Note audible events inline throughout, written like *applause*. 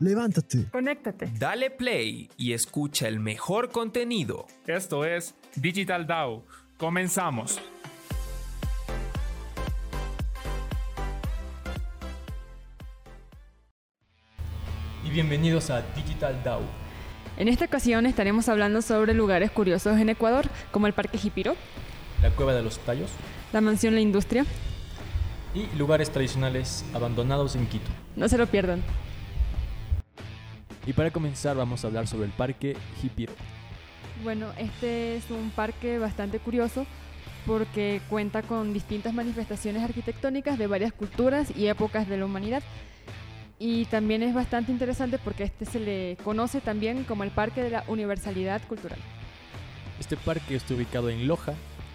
Levántate. Conéctate. Dale play y escucha el mejor contenido. Esto es Digital DAO. Comenzamos. Y bienvenidos a Digital DAO. En esta ocasión estaremos hablando sobre lugares curiosos en Ecuador, como el Parque Jipiro, la Cueva de los Tallos la Mansión La Industria. y lugares tradicionales abandonados en Quito. No se lo pierdan. Y para comenzar vamos a hablar sobre el Parque Jipiro. Bueno, este es un parque bastante curioso porque cuenta con distintas manifestaciones arquitectónicas de varias culturas y épocas de la humanidad. Y también es bastante interesante porque este se le conoce también como el Parque de la Universalidad Cultural. Este parque está ubicado en Loja,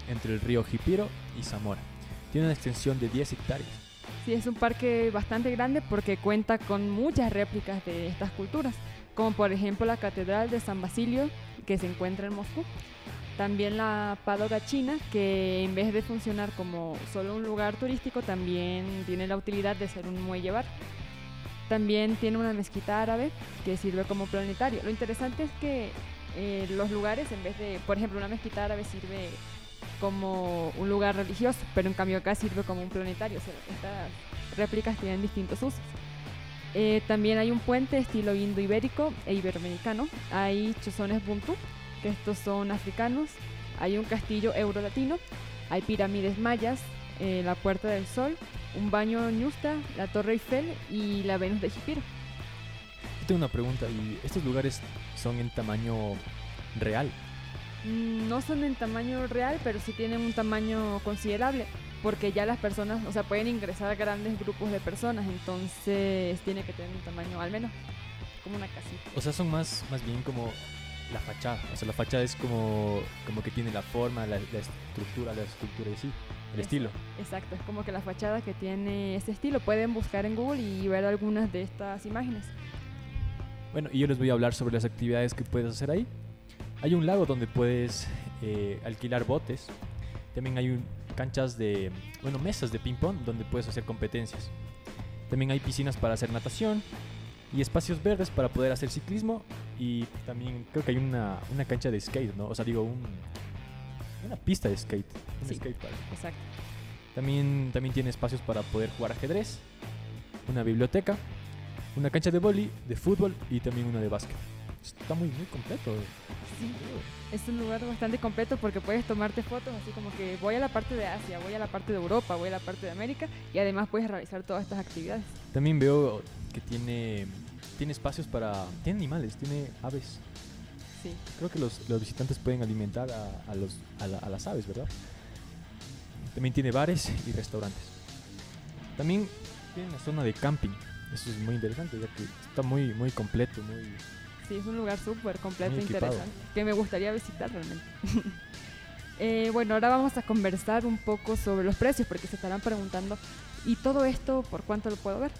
entre el río Jipiro y Zamora. Tiene una extensión de 10 hectáreas. Sí, es un parque bastante grande porque cuenta con muchas réplicas de estas culturas, como por ejemplo la Catedral de San Basilio, que se encuentra en Moscú. También la Padoga China, que en vez de funcionar como solo un lugar turístico, también tiene la utilidad de ser un muelle bar. También tiene una mezquita árabe que sirve como planetario. Lo interesante es que eh, los lugares, en vez de, por ejemplo, una mezquita árabe sirve como un lugar religioso, pero en cambio acá sirve como un planetario. O sea, estas réplicas tienen distintos usos. Eh, también hay un puente estilo indo-ibérico e iberoamericano. Hay chozones Buntu, que estos son africanos. Hay un castillo euro-latino. Hay pirámides mayas, eh, la Puerta del Sol, un baño ñusta, la Torre Eiffel y la Venus de Jipiro. Yo tengo una pregunta, ¿y estos lugares son en tamaño real? Mm, No son en tamaño real, pero sí tienen un tamaño considerable, porque ya las personas, o sea, pueden ingresar grandes grupos de personas, entonces tiene que tener un tamaño al menos como una casita. O sea, son más, más bien como la fachada. O sea, la fachada es como, como que tiene la forma, la, la estructura, la escultura y sí, el Es- estilo. Exacto, es como que la fachada que tiene ese estilo. Pueden buscar en Google y ver algunas de estas imágenes. Bueno, y yo les voy a hablar sobre las actividades que puedes hacer ahí. Hay un lago donde puedes eh, alquilar botes. También hay un- canchas de, bueno, mesas de ping-pong donde puedes hacer competencias. También hay piscinas para hacer natación y espacios verdes para poder hacer ciclismo. Y también creo que hay una, una cancha de skate, ¿no? O sea, digo, un, una pista de skate. Un Sí. skate park. Exacto. También, también tiene espacios para poder jugar ajedrez, una biblioteca, una cancha de vóley, de fútbol y también una de básquet. Está muy, muy completo. Sí. Es un lugar bastante completo porque puedes tomarte fotos así como que voy a la parte de Asia, voy a la parte de Europa, voy a la parte de América y además puedes realizar todas estas actividades. También veo que tiene, tiene espacios para... Tiene animales, tiene aves. Sí. Creo que los, los visitantes pueden alimentar a, a los, a, la- a las aves, ¿verdad? También tiene bares y restaurantes. También tiene una zona de camping. Eso es muy interesante, ya que está muy, muy completo, muy... Sí, es un lugar súper completo e interesante que me gustaría visitar realmente. *laughs* Eh, bueno, ahora vamos a conversar un poco sobre los precios porque se estarán preguntando, ¿y todo esto por cuánto lo puedo ver?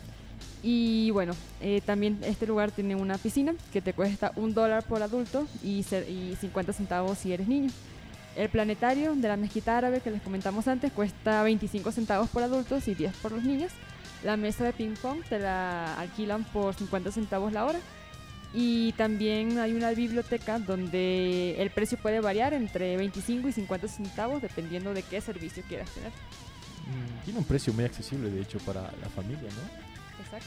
Y bueno, eh, también este lugar tiene una piscina que te cuesta un dólar por adulto y, ce- y 50 centavos si eres niño. El planetario de la mezquita árabe que les comentamos antes cuesta 25 centavos por adultos y 10 por los niños. La mesa de ping pong te la alquilan por 50 centavos la hora. Y también hay una biblioteca donde el precio puede variar entre 25 y 50 centavos dependiendo de qué servicio quieras tener. Mm, Tiene un precio muy accesible, de hecho, para la familia, ¿no? Exacto.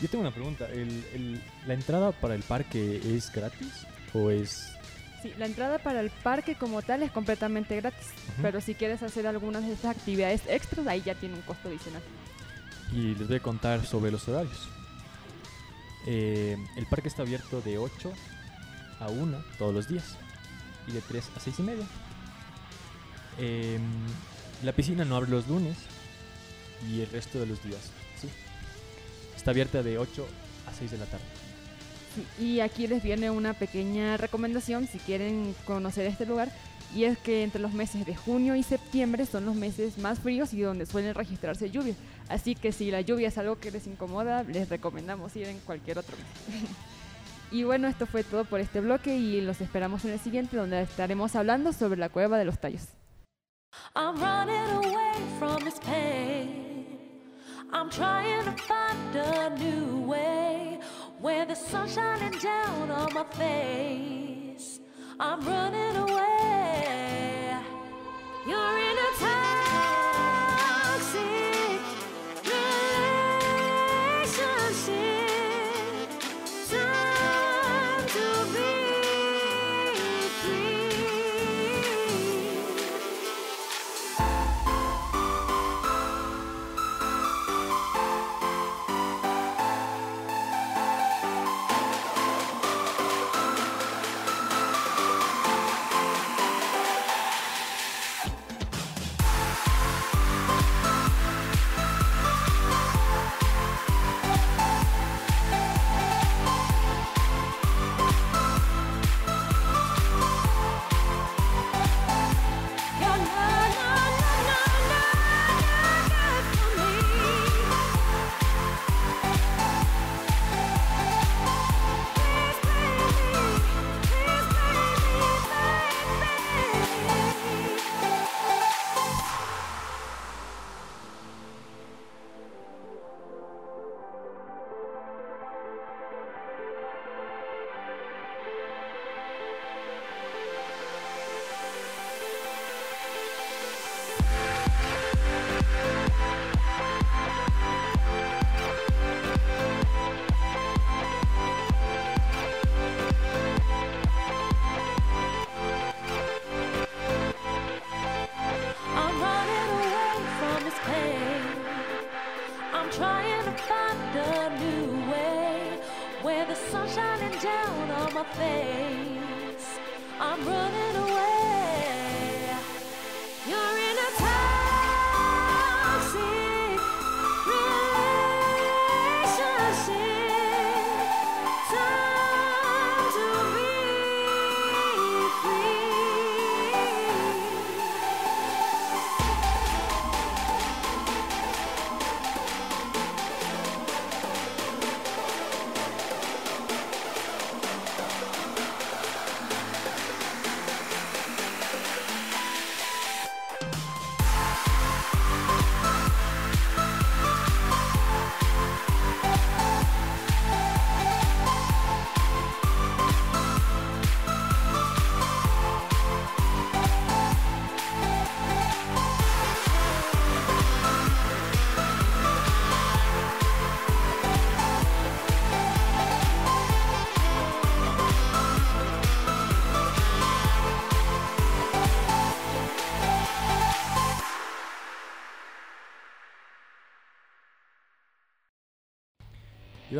Yo tengo una pregunta. ¿El, el- ¿La entrada para el parque es gratis? ¿O es...? Sí, la entrada para el parque como tal es completamente gratis, pero si quieres hacer algunas de estas actividades extras, ahí ya tiene un costo adicional. Y les voy a contar sobre los horarios. Eh, el parque está abierto de 8 a 1 todos los días. Y de 3 a 6 y media. Em, la piscina no abre los lunes. Y el resto de los días, sí. Está abierta de 8 a 6 de la tarde. Sí, y aquí les viene una pequeña recomendación si quieren conocer este lugar. Y es que entre los meses de junio y septiembre son los meses más fríos y donde suelen registrarse lluvias. Así que si la lluvia es algo que les incomoda, les recomendamos ir en cualquier otro mes. *laughs* y bueno, esto fue todo por este bloque y los esperamos en el siguiente donde estaremos hablando sobre la cueva de los tallos. I'm running away from this pain. I'm trying to find a new way. When the sun's shining down on my face. I'm running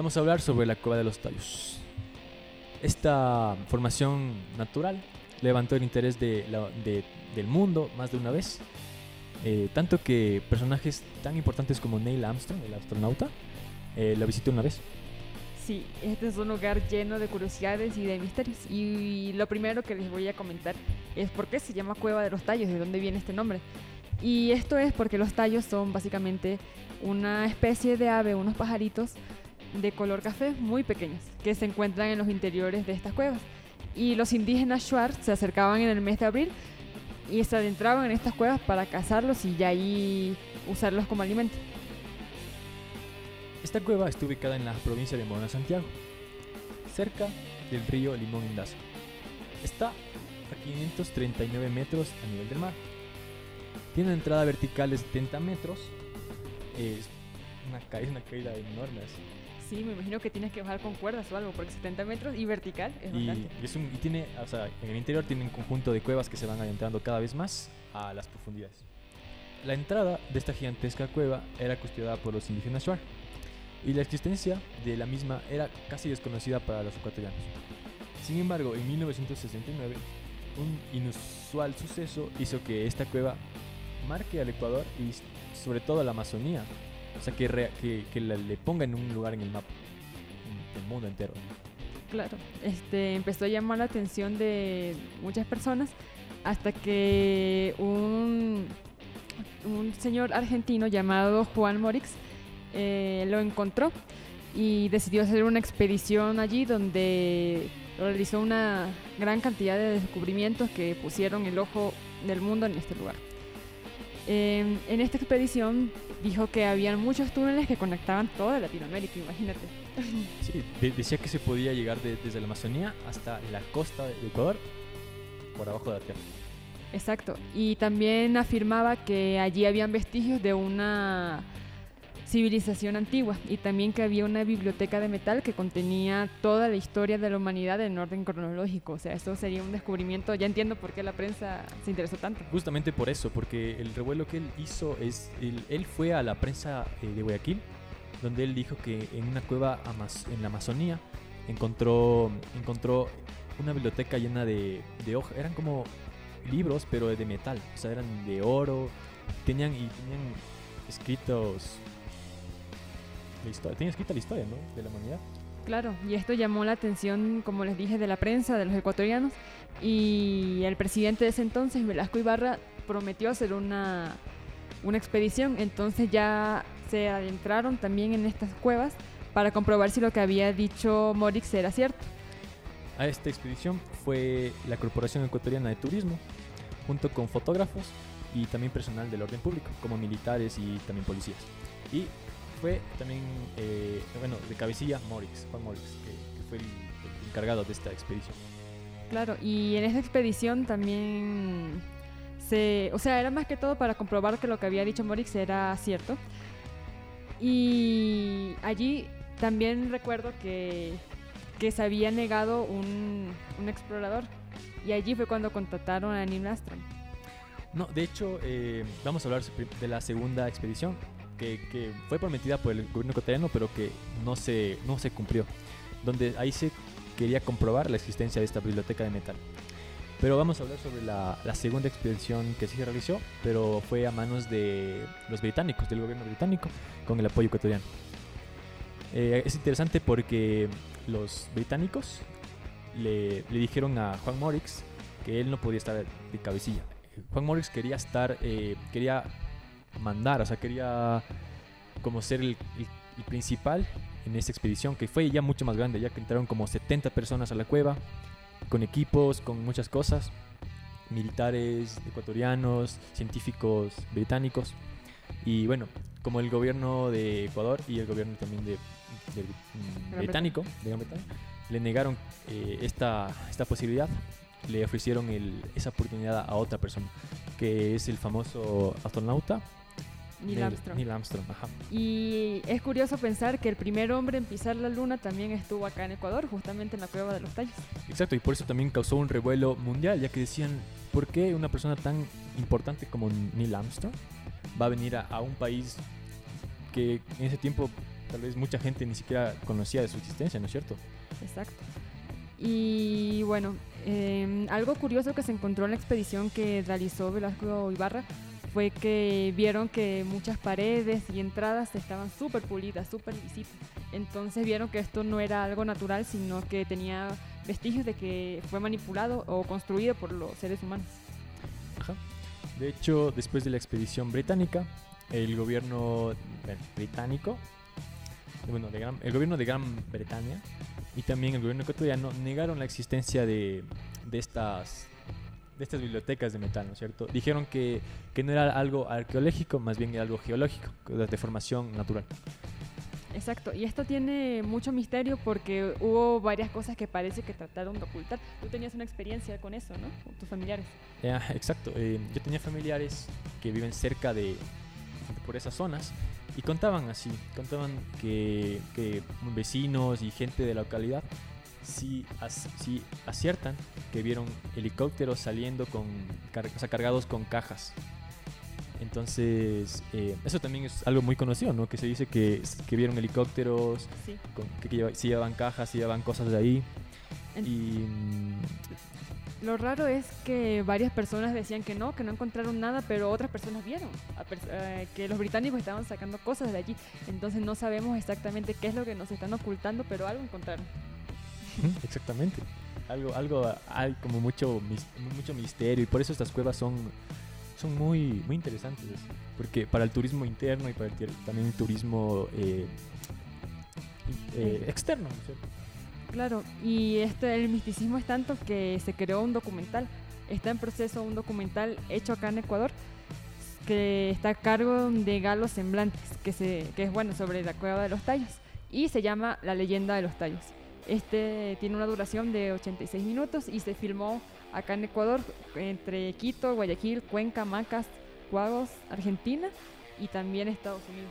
vamos a hablar sobre la cueva de los tallos. Esta formación natural levantó el interés de la- de- del mundo más de una vez. eh, tanto que personajes tan importantes como Neil Armstrong, el astronauta, eh, la visitó una vez. Sí, este es un lugar lleno de curiosidades y de misterios. Y lo primero que les voy a comentar es por qué se llama Cueva de los Tallos, de dónde viene este nombre. Y esto es porque los tallos son básicamente una especie de ave, unos pajaritos de color café muy pequeños que se encuentran en los interiores de estas cuevas. Y los indígenas Shuar se acercaban en el mes de abril y se adentraban en estas cuevas para cazarlos y ya ahí usarlos como alimento. Esta cueva está ubicada en la provincia de Morona, Santiago, cerca del río Limón Indazo. Está a 539 metros a nivel del mar. Tiene una entrada vertical de 70 metros. Es una, ca- es una caída enorme. así. Sí, me imagino que tienes que bajar con cuerdas o algo, porque 70 metros y vertical es Y, bastante. es un- y tiene, o sea, en el interior tiene un conjunto de cuevas que se van adentrando cada vez más a las profundidades. La entrada de esta gigantesca cueva era custodiada por los indígenas Shuar y la existencia de la misma era casi desconocida para los ecuatorianos. Sin embargo, en 1969, un inusual suceso hizo que esta cueva marque al Ecuador y sobre todo a la Amazonía. O sea, que, rea- que, que le ponga en un lugar en el mapa del mundo entero. Claro, este, empezó a llamar la atención de muchas personas hasta que un, un señor argentino llamado Juan Morix eh, lo encontró y decidió hacer una expedición allí donde realizó una gran cantidad de descubrimientos que pusieron el ojo del mundo en este lugar. Eh, en esta expedición dijo que habían muchos túneles que conectaban toda Latinoamérica, imagínate. Sí, de- decía que se podía llegar de- desde la Amazonía hasta la costa de Ecuador por abajo de la tierra. Exacto. Y también afirmaba que allí habían vestigios de una civilización antigua y también que había una biblioteca de metal que contenía toda la historia de la humanidad en orden cronológico. O sea, eso sería un descubrimiento. Ya entiendo por qué la prensa se interesó tanto. Justamente por eso, porque el revuelo que él hizo es, él, él fue a la prensa eh, de Guayaquil, donde él dijo que en una cueva en la Amazonía encontró, encontró una biblioteca llena de, de hojas, eran como libros, pero de metal, o sea, eran de oro, tenían, y tenían escritos, la historia, tenían escrita la historia, ¿no? De la humanidad. Claro, y esto llamó la atención, como les dije, de la prensa, de los ecuatorianos, y el presidente de ese entonces, Velasco Ibarra, prometió hacer una, una expedición, entonces ya se adentraron también en estas cuevas para comprobar si lo que había dicho Morix era cierto. A esta expedición fue la Corporación Ecuatoriana de Turismo, junto con fotógrafos y también personal del orden público, como militares y también policías. Y fue también, eh, bueno, de cabecilla Morix, Juan Morix, que, que fue el, el encargado de esta expedición. Claro, y en esta expedición también se, o sea, era más que todo para comprobar que lo que había dicho Morix era cierto. Y allí también recuerdo que, que se había negado un, un explorador. Y allí fue cuando contrataron a Neil Armstrong. No, de hecho, eh, vamos a hablar de la segunda expedición, que, que fue prometida por el gobierno ecuatoriano, pero que no se, no se cumplió. Donde ahí se quería comprobar la existencia de esta biblioteca de metal. Pero vamos a hablar sobre la, la segunda expedición que sí se realizó, pero fue a manos de los británicos, del gobierno británico, con el apoyo ecuatoriano. Eh, es interesante porque los británicos le, le dijeron a Juan Morix que él no podía estar de cabecilla. Juan Morris quería estar, eh, quería mandar, o sea, quería como ser el, el- el principal en esta expedición, que fue ya mucho más grande, ya que entraron como 70 personas a la cueva, con equipos, con muchas cosas, militares ecuatorianos, científicos británicos, y bueno, como el gobierno de Ecuador y el gobierno también de, de- mm, británico, de Gran Bretaña, le negaron eh, esta, esta posibilidad. Le ofrecieron el- esa oportunidad a otra persona, que es el famoso astronauta Neil Neil- Armstrong. Neil Armstrong, ajá. Y es curioso pensar que el primer hombre en pisar la luna también estuvo acá en Ecuador, justamente en la cueva de los tallos. Exacto, y por eso también causó un revuelo mundial, ya que decían, ¿por qué una persona tan importante como Neil Armstrong va a venir a, a un país que en ese tiempo tal vez mucha gente ni siquiera conocía de su existencia, ¿no es cierto? Exacto. Y bueno, eh, algo curioso que se encontró en la expedición que realizó Velasco Ibarra fue que vieron que muchas paredes y entradas estaban súper pulidas, súper lisitas. Entonces vieron que esto no era algo natural, sino que tenía vestigios de que fue manipulado o construido por los seres humanos. De hecho, después de la expedición británica, el gobierno británico, bueno, de Gran- el gobierno de Gran Bretaña y también el gobierno ecuatoriano negaron la existencia de estas de estas bibliotecas de metal, ¿no es cierto? Dijeron que, que no era algo arqueológico, más bien era algo geológico, de formación natural. Exacto, y esto tiene mucho misterio porque hubo varias cosas que parece que trataron de ocultar. Tú tenías una experiencia con eso, ¿no? Con tus familiares. Eh, exacto. eh, yo tenía familiares que viven cerca de, de por esas zonas y contaban así, contaban que, que vecinos y gente de la localidad as- sí aciertan que vieron helicópteros saliendo con car- o sea, cargados con cajas. Entonces, eh, eso también es algo muy conocido, ¿no? Que se dice que, que vieron helicópteros, Sí. con- que, que lleva- sí llevaban cajas, sí llevaban cosas de ahí. En- Y Lo raro es que varias personas decían que no, que no encontraron nada, pero otras personas vieron pers- eh, que los británicos estaban sacando cosas de allí. Entonces no sabemos exactamente qué es lo que nos están ocultando, pero algo encontraron. *laughs* Exactamente. Algo, algo hay como mucho, mucho misterio y por eso estas cuevas son, son muy, muy interesantes. Porque para el turismo interno y para el, también el turismo eh, eh, externo, ¿no es cierto? Claro, y este, el misticismo es tanto que se creó un documental. Está en proceso un documental hecho acá en Ecuador que está a cargo de Galo Semblantes, que, se, que es bueno sobre la cueva de los tallos, y se llama La leyenda de los tallos. Este tiene una duración de 86 minutos y se filmó acá en Ecuador, entre Quito, Guayaquil, Cuenca, Macas, Cuagos, Argentina y también Estados Unidos.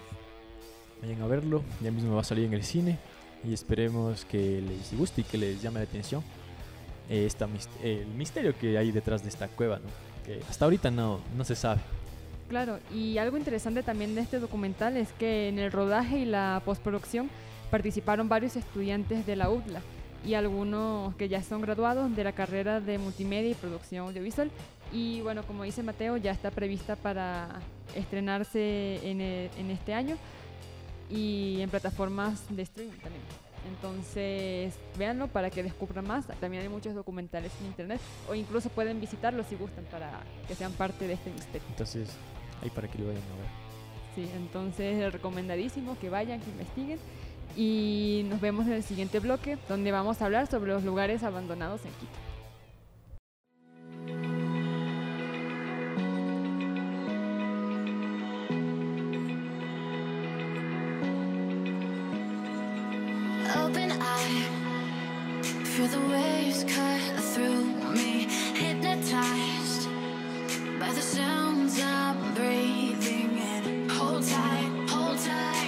Vayan a verlo, ya mismo va a salir en el cine y esperemos que les guste y que les llame la atención eh, esta el misterio que hay detrás de esta cueva, ¿no? que hasta ahorita no, no se sabe. Claro, y algo interesante también de este documental es que en el rodaje y la postproducción participaron varios estudiantes de la UDLA y algunos que ya son graduados de la carrera de multimedia y producción audiovisual. Y bueno, como dice Mateo, ya está prevista para estrenarse en, e- en este año y en plataformas de streaming también. Entonces, véanlo para que descubran más. También hay muchos documentales en internet o incluso pueden visitarlos si gustan para que sean parte de este misterio. Entonces, ahí para que lo vayan a ver. Sí, entonces recomendadísimo que vayan, que investiguen. Y nos vemos en el siguiente bloque, donde vamos a hablar sobre los lugares abandonados en Quito. Open eye, feel the waves cut through me. Hypnotized by the sounds I'm breathing in. Hold tight, hold tight,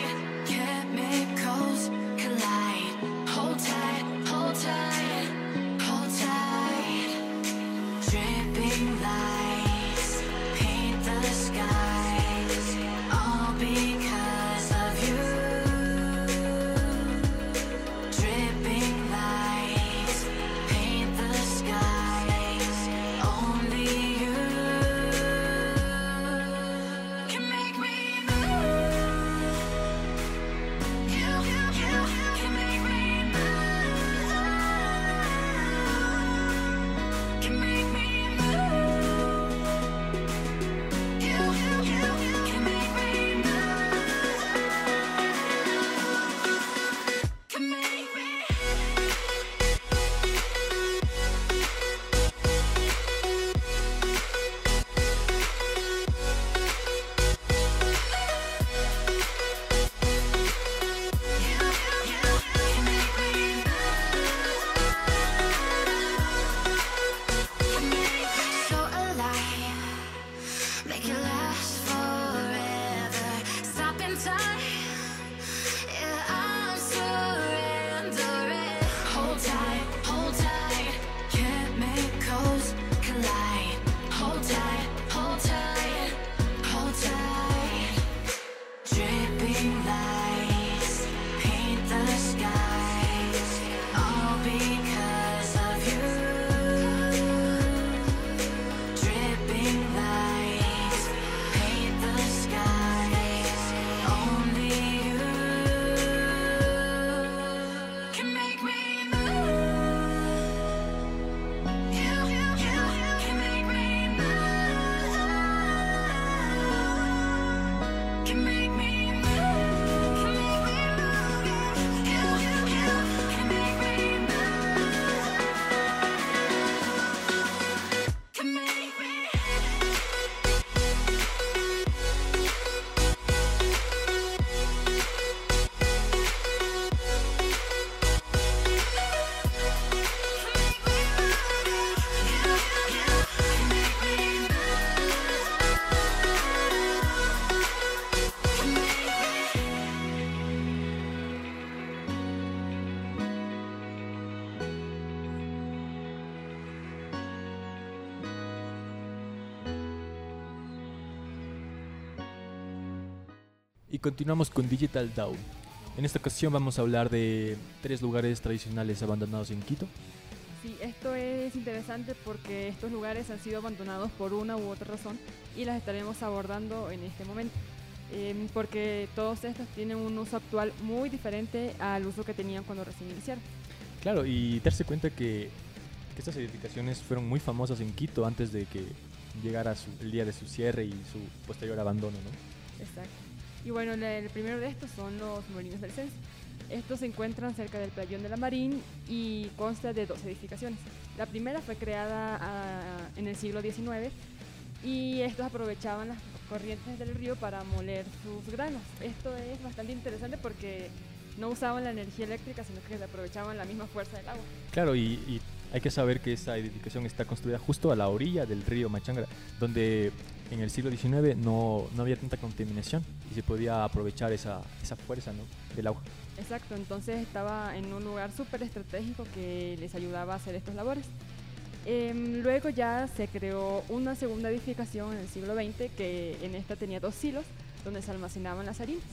can make me continuamos con Digital Down. En esta ocasión vamos a hablar de tres lugares tradicionales abandonados en Quito. Sí, esto es interesante porque estos lugares han sido abandonados por una u otra razón y las estaremos abordando en este momento. Em, porque todos estos tienen un uso actual muy diferente al uso que tenían cuando recién iniciaron. Claro, y darse cuenta que, que estas edificaciones fueron muy famosas en Quito antes de que llegara su- el día de su cierre y su posterior abandono, ¿no? Exacto. Y bueno, el primero de estos son los molinos del censo. Estos se encuentran cerca del playón de la Marín y consta de dos edificaciones. La primera fue creada ah, en el siglo XIX y estos aprovechaban las corrientes del río para moler sus granos. Esto es bastante interesante porque no usaban la energía eléctrica, sino que aprovechaban la misma fuerza del agua. Claro, y, y hay que saber que esta edificación está construida justo a la orilla del río Machangra, donde en el siglo XIX no, no había tanta contaminación y se podía aprovechar esa, esa fuerza ¿no? del agua. Exacto, entonces estaba en un lugar súper estratégico que les ayudaba a hacer estas labores. Em, luego ya se creó una segunda edificación en el siglo XX que en esta tenía dos silos donde se almacenaban las harinas.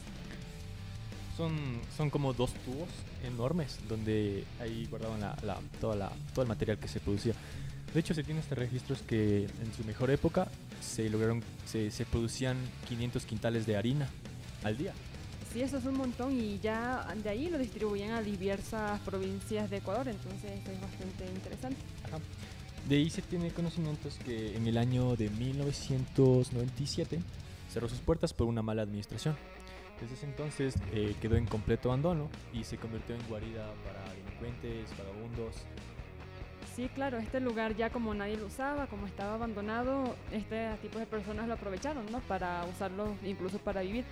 Son, son como dos tubos enormes donde ahí guardaban la, la- toda la, todo el material que se producía. De hecho, se tiene hasta registros que en su mejor época se lograron, se, se producían 500 quintales de harina al día. Sí, eso es un montón y ya de ahí lo distribuían a diversas provincias de Ecuador, entonces es bastante interesante. De ahí se tiene conocimientos que en el año de 1997 cerró sus puertas por una mala administración. Desde ese entonces eh, quedó en completo abandono y se convirtió en guarida para delincuentes, vagabundos. Sí, claro, este lugar ya como nadie lo usaba, como estaba abandonado, este tipo de personas lo aprovecharon, ¿no? Para usarlo incluso para vivir.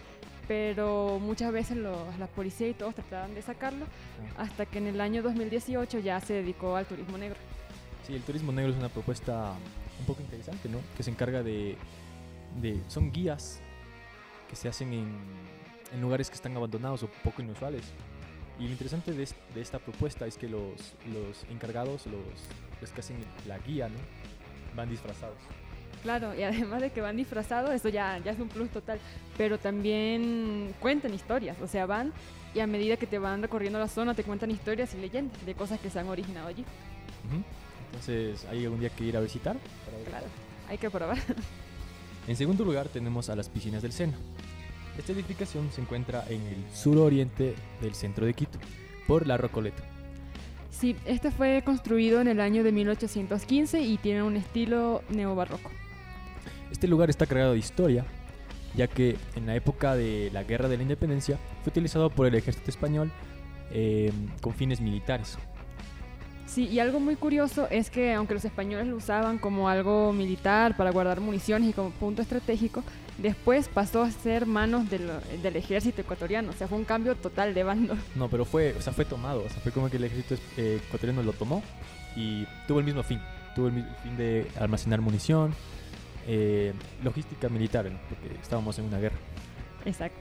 Pero muchas veces los, la policía y todos trataban de sacarlo, hasta que en el año 2018 ya se dedicó al turismo negro. Sí, el turismo negro es una propuesta un poco interesante, ¿no? Que se encarga de... de son guías que se hacen en, en lugares que están abandonados o poco inusuales. Y lo interesante de, de esta propuesta es que los, los encargados, los, los que hacen la guía, ¿no? Van disfrazados. Claro, y además de que van disfrazados, eso ya, ya es un plus total. Pero también cuentan historias, o sea, van y a medida que te van recorriendo la zona te cuentan historias y leyendas de cosas que se han originado allí. Ujú. Entonces, ¿hay algún día que ir a visitar? para? Claro, hay que probar. En segundo lugar tenemos a las piscinas del Sena. Esta edificación se encuentra en el suroriente del centro de Quito, por la Rocoleta. Sí, este fue construido en el año de 1815 y tiene un estilo neobarroco. Este lugar está cargado de historia, ya que en la época de la Guerra de la Independencia fue utilizado por el ejército español eh, con fines militares. Sí, y algo muy curioso es que aunque los españoles lo usaban como algo militar para guardar municiones y como punto estratégico, después pasó a ser manos del, del ejército ecuatoriano. O sea, fue un cambio total de bando. *laughs* No, pero fue, o sea, fue tomado, o sea, fue como que el ejército eh, ecuatoriano lo tomó y tuvo el mismo fin, tuvo el mismo fin de almacenar munición, eh, logística militar, porque estábamos en una guerra. Exacto.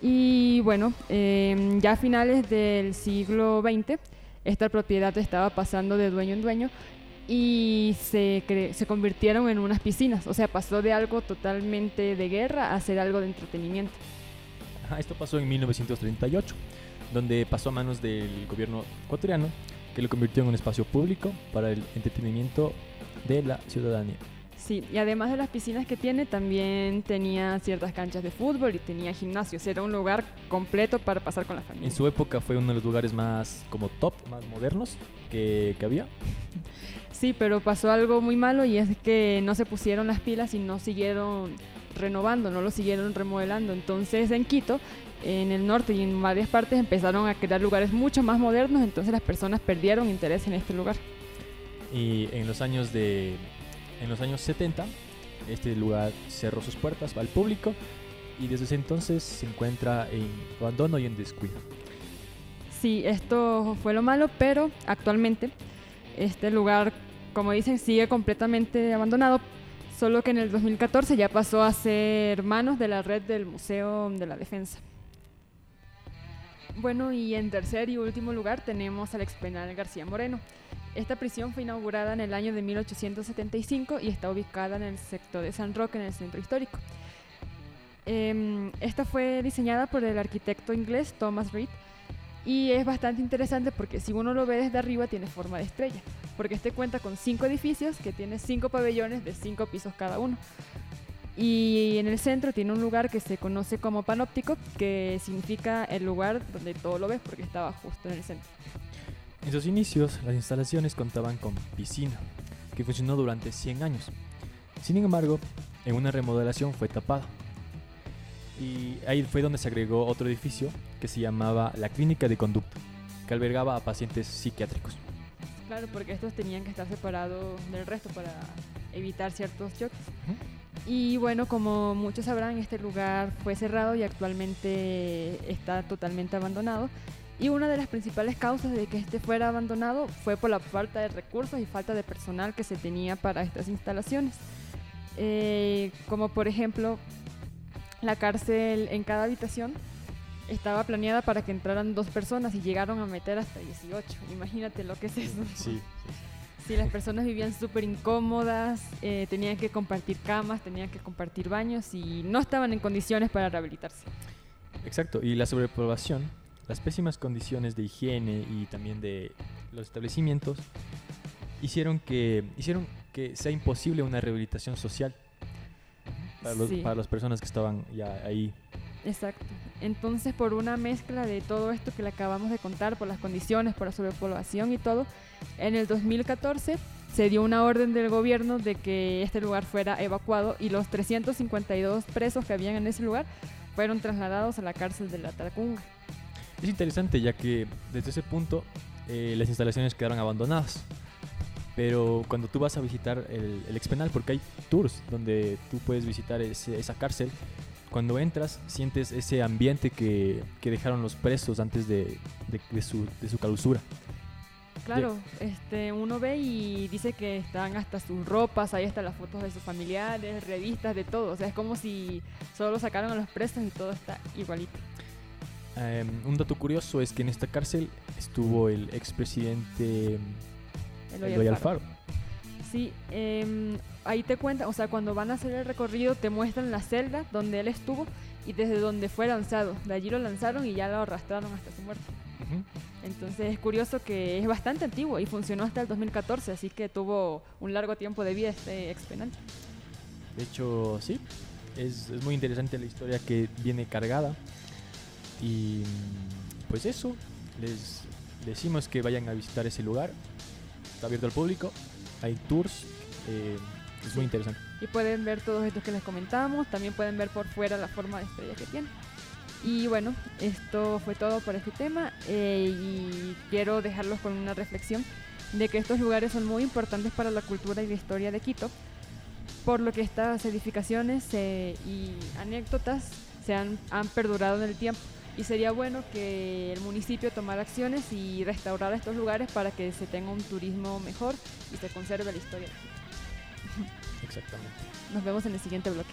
Y bueno, em, ya a finales del siglo XX, esta propiedad estaba pasando de dueño en dueño y se, cre- se convirtieron en unas piscinas. O sea, pasó de algo totalmente de guerra a ser algo de entretenimiento. Ajá, esto pasó en 1938, donde pasó a manos del gobierno ecuatoriano, que lo convirtió en un espacio público para el entretenimiento de la ciudadanía. Sí, y además de las piscinas que tiene, también tenía ciertas canchas de fútbol y tenía gimnasios. Era un lugar completo para pasar con la familia. En su época fue uno de los lugares más como top, más modernos que, que había. Sí, pero pasó algo muy malo y es que no se pusieron las pilas y no siguieron renovando, no lo siguieron remodelando. Entonces en Quito, en el norte y en varias partes empezaron a crear lugares mucho más modernos, entonces las personas perdieron interés en este lugar. Y en los años de en los años 70 este lugar cerró sus puertas al público y desde ese entonces se encuentra en abandono y en descuido. Sí, esto fue lo malo, pero actualmente este lugar, como dicen, sigue completamente abandonado, solo que en el 2014 ya pasó a ser manos de la red del Museo de la Defensa. Bueno, y en tercer y último lugar tenemos al expenal García Moreno. Esta prisión fue inaugurada en el año de 1875 y está ubicada en el sector de San Roque, en el centro histórico. Em, esta fue diseñada por el arquitecto inglés Thomas Reed y es bastante interesante porque si uno lo ve desde arriba tiene forma de estrella, porque este cuenta con cinco edificios que tiene cinco pabellones de cinco pisos cada uno. Y en el centro tiene un lugar que se conoce como panóptico, que significa el lugar donde todo lo ves, porque estaba justo en el centro. En sus inicios, las instalaciones contaban con piscina, que funcionó durante 100 años. Sin embargo, en una remodelación fue tapada. Y ahí fue donde se agregó otro edificio que se llamaba la Clínica de Conducta, que albergaba a pacientes psiquiátricos. Claro, porque estos tenían que estar separados del resto para evitar ciertos choques. Y bueno, como muchos sabrán, este lugar fue cerrado y actualmente está totalmente abandonado. Y una de las principales causas de que este fuera abandonado fue por la falta de recursos y falta de personal que se tenía para estas instalaciones. Eh, como por ejemplo, la cárcel en cada habitación estaba planeada para que entraran dos personas y llegaron a meter hasta 18. Imagínate lo que es eso. Sí, Sí, las personas vivían súper incómodas, eh, tenían que compartir camas, tenían que compartir baños y no estaban en condiciones para rehabilitarse. exacto. Y la sobrepoblación, las pésimas condiciones de higiene y también de los establecimientos hicieron que, hicieron que sea imposible una rehabilitación social para, los- Sí. para las personas que estaban ya ahí. Exacto. Entonces, por una mezcla de todo esto que le acabamos de contar, por las condiciones, por la sobrepoblación y todo, en el 2014 se dio una orden del gobierno de que este lugar fuera evacuado y los 352 presos que habían en ese lugar fueron trasladados a la cárcel de la Tacunga. Es interesante ya que desde ese punto eh, las instalaciones quedaron abandonadas. Pero cuando tú vas a visitar el, el expenal, porque hay tours donde tú puedes visitar esa cárcel, cuando entras sientes ese ambiente que, que dejaron los presos antes de, de- de su, de su clausura. Claro, este, uno ve y dice que están hasta sus ropas, ahí están las fotos de sus familiares, revistas, de todo. O sea, es como si solo sacaron a los presos y todo está igualito. Em, un dato curioso es que en esta cárcel estuvo el expresidente Eloy Eloy Alfaro. Alfaro. Sí, em, ahí te cuentan, o sea, cuando van a hacer el recorrido te muestran la celda donde él estuvo y desde donde fue lanzado. De allí lo lanzaron y ya lo arrastraron hasta su muerte. Entonces es curioso que es bastante antiguo y funcionó hasta el 2014, así que tuvo un largo tiempo de vida este expenal. De hecho, sí, es, es muy interesante la historia que viene cargada. Y pues eso, les decimos que vayan a visitar ese lugar. Está abierto al público, hay tours, eh, es muy interesante. Y pueden ver todos estos que les comentamos, también pueden ver por fuera la forma de estrella que tiene. Y bueno, esto fue todo por este tema eh, y quiero dejarlos con una reflexión de que estos lugares son muy importantes para la cultura y la historia de Quito, por lo que estas edificaciones eh, y anécdotas se han, han perdurado en el tiempo. Y sería bueno que el municipio tomara acciones y restaurara estos lugares para que se tenga un turismo mejor y se conserve la historia. Exactamente. Nos vemos en el siguiente bloque.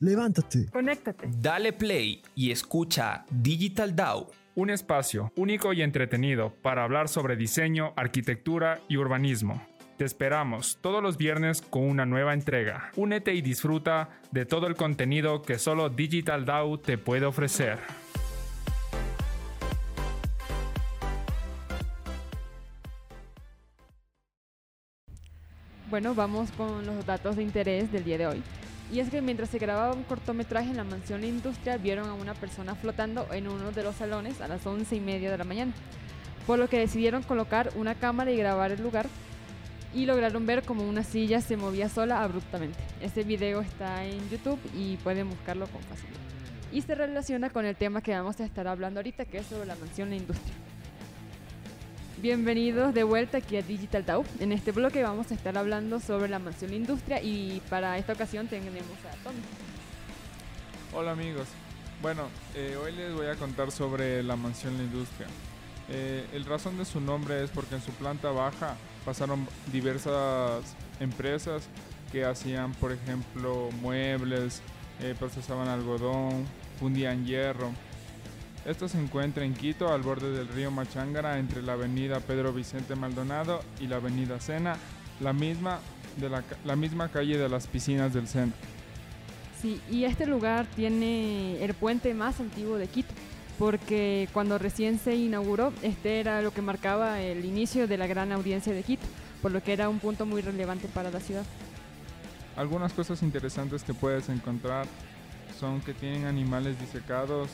Levántate. Conéctate. Dale play y escucha Digital DAO. Un espacio único y entretenido para hablar sobre diseño, arquitectura y urbanismo. Te esperamos todos los viernes con una nueva entrega. Únete y disfruta de todo el contenido que solo Digital DAO te puede ofrecer. Bueno, vamos con los datos de interés del día de hoy. Y es que mientras se grababa un cortometraje en la mansión La Industria, vieron a una persona flotando en uno de los salones a las once y media de la mañana. Por lo que decidieron colocar una cámara y grabar el lugar. Y lograron ver como una silla se movía sola abruptamente. Este video está en YouTube y pueden buscarlo con facilidad. Y se relaciona con el tema que vamos a estar hablando ahorita, que es sobre la mansión La Industria. Bienvenidos de vuelta aquí a Digital Tau. En este bloque vamos a estar hablando sobre la mansión Industria y para esta ocasión tenemos a Tommy. Hola amigos. Bueno, eh, hoy les voy a contar sobre la mansión La Industria. Eh, el razón de su nombre es porque en su planta baja pasaron diversas empresas que hacían, por ejemplo, muebles, eh, procesaban algodón, fundían hierro. Esto se encuentra en Quito, al borde del río Machángara, entre la avenida Pedro Vicente Maldonado y la avenida Sena, la misma, de la, la misma calle de las piscinas del Sena. Sí, y este lugar tiene el puente más antiguo de Quito, porque cuando recién se inauguró, este era lo que marcaba el inicio de la gran audiencia de Quito, por lo que era un punto muy relevante para la ciudad. Algunas cosas interesantes que puedes encontrar son que tienen animales disecados,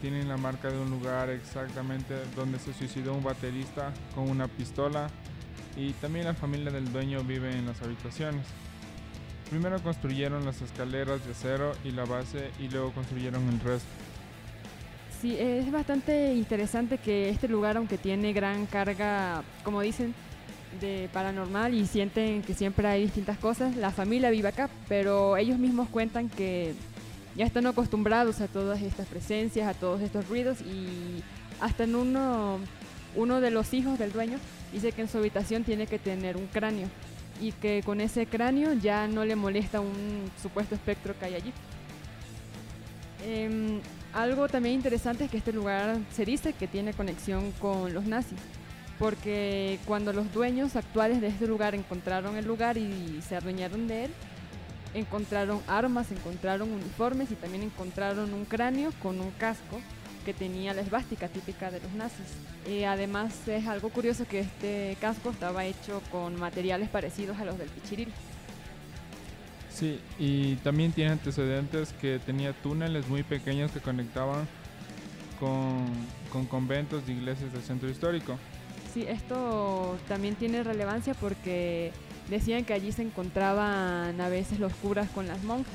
tienen la marca de un lugar exactamente donde se suicidó un baterista con una pistola y también la familia del dueño vive en las habitaciones. Primero construyeron las escaleras de acero y la base y luego construyeron el resto. Sí, es bastante interesante que este lugar, aunque tiene gran carga, como dicen, de paranormal y sienten que siempre hay distintas cosas. La familia vive acá, pero ellos mismos cuentan que ya están acostumbrados a todas estas presencias, a todos estos ruidos y hasta en uno, uno de los hijos del dueño dice que en su habitación tiene que tener un cráneo y que con ese cráneo ya no le molesta un supuesto espectro que hay allí. Em, algo también interesante es que este lugar se dice que tiene conexión con los nazis, porque cuando los dueños actuales de este lugar encontraron el lugar y se adueñaron de él, encontraron armas, encontraron uniformes y también encontraron un cráneo con un casco que tenía la esvástica típica de los nazis. Eh, además es algo curioso que este casco estaba hecho con materiales parecidos a los del pichiril. Sí, y también tiene antecedentes que tenía túneles muy pequeños que conectaban con, con conventos de iglesias del centro histórico. Sí, esto también tiene relevancia porque decían que allí se encontraban a veces los curas con las monjas.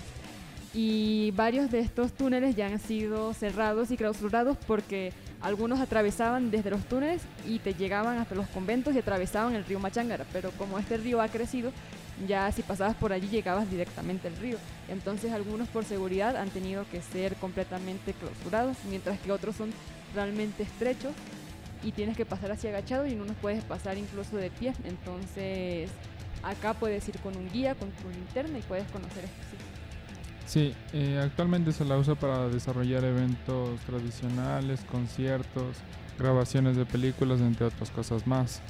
Y varios de estos túneles ya han sido cerrados y clausurados porque algunos atravesaban desde los túneles y te llegaban hasta los conventos y atravesaban el río Machángara. Pero como este río ha crecido, ya si pasabas por allí llegabas directamente al río. Entonces algunos por seguridad han tenido que ser completamente clausurados, mientras que otros son realmente estrechos y tienes que pasar así agachado y en unos puedes pasar incluso de pie. Entonces acá puedes ir con un guía, con tu linterna y puedes conocer este sitio. Sí, eh, actualmente se la usa para desarrollar eventos tradicionales, conciertos, grabaciones de películas, entre otras cosas más.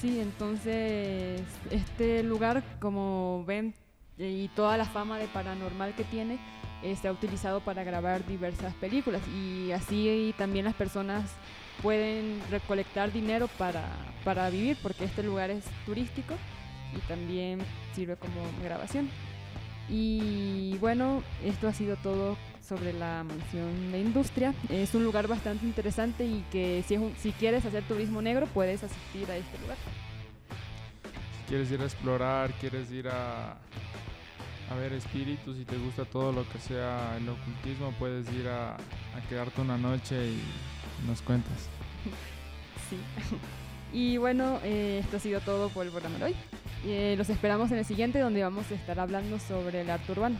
Sí, entonces este lugar, como ven, y toda la fama de paranormal que tiene, eh, se ha utilizado para grabar diversas películas y así también las personas pueden recolectar dinero para, para vivir porque este lugar es turístico y también sirve como grabación. Y bueno, esto ha sido todo sobre la mansión de industria. Es un lugar bastante interesante y que si, es un- si quieres hacer turismo negro puedes asistir a este lugar. Si quieres ir a explorar, quieres ir a, a ver espíritus y te gusta todo lo que sea el ocultismo, puedes ir a, a quedarte una noche y nos cuentas. *laughs* Sí. *laughs* Y bueno, eh, esto ha sido todo por el programa de hoy. Eh, los esperamos en el siguiente donde vamos a estar hablando sobre el arte urbano.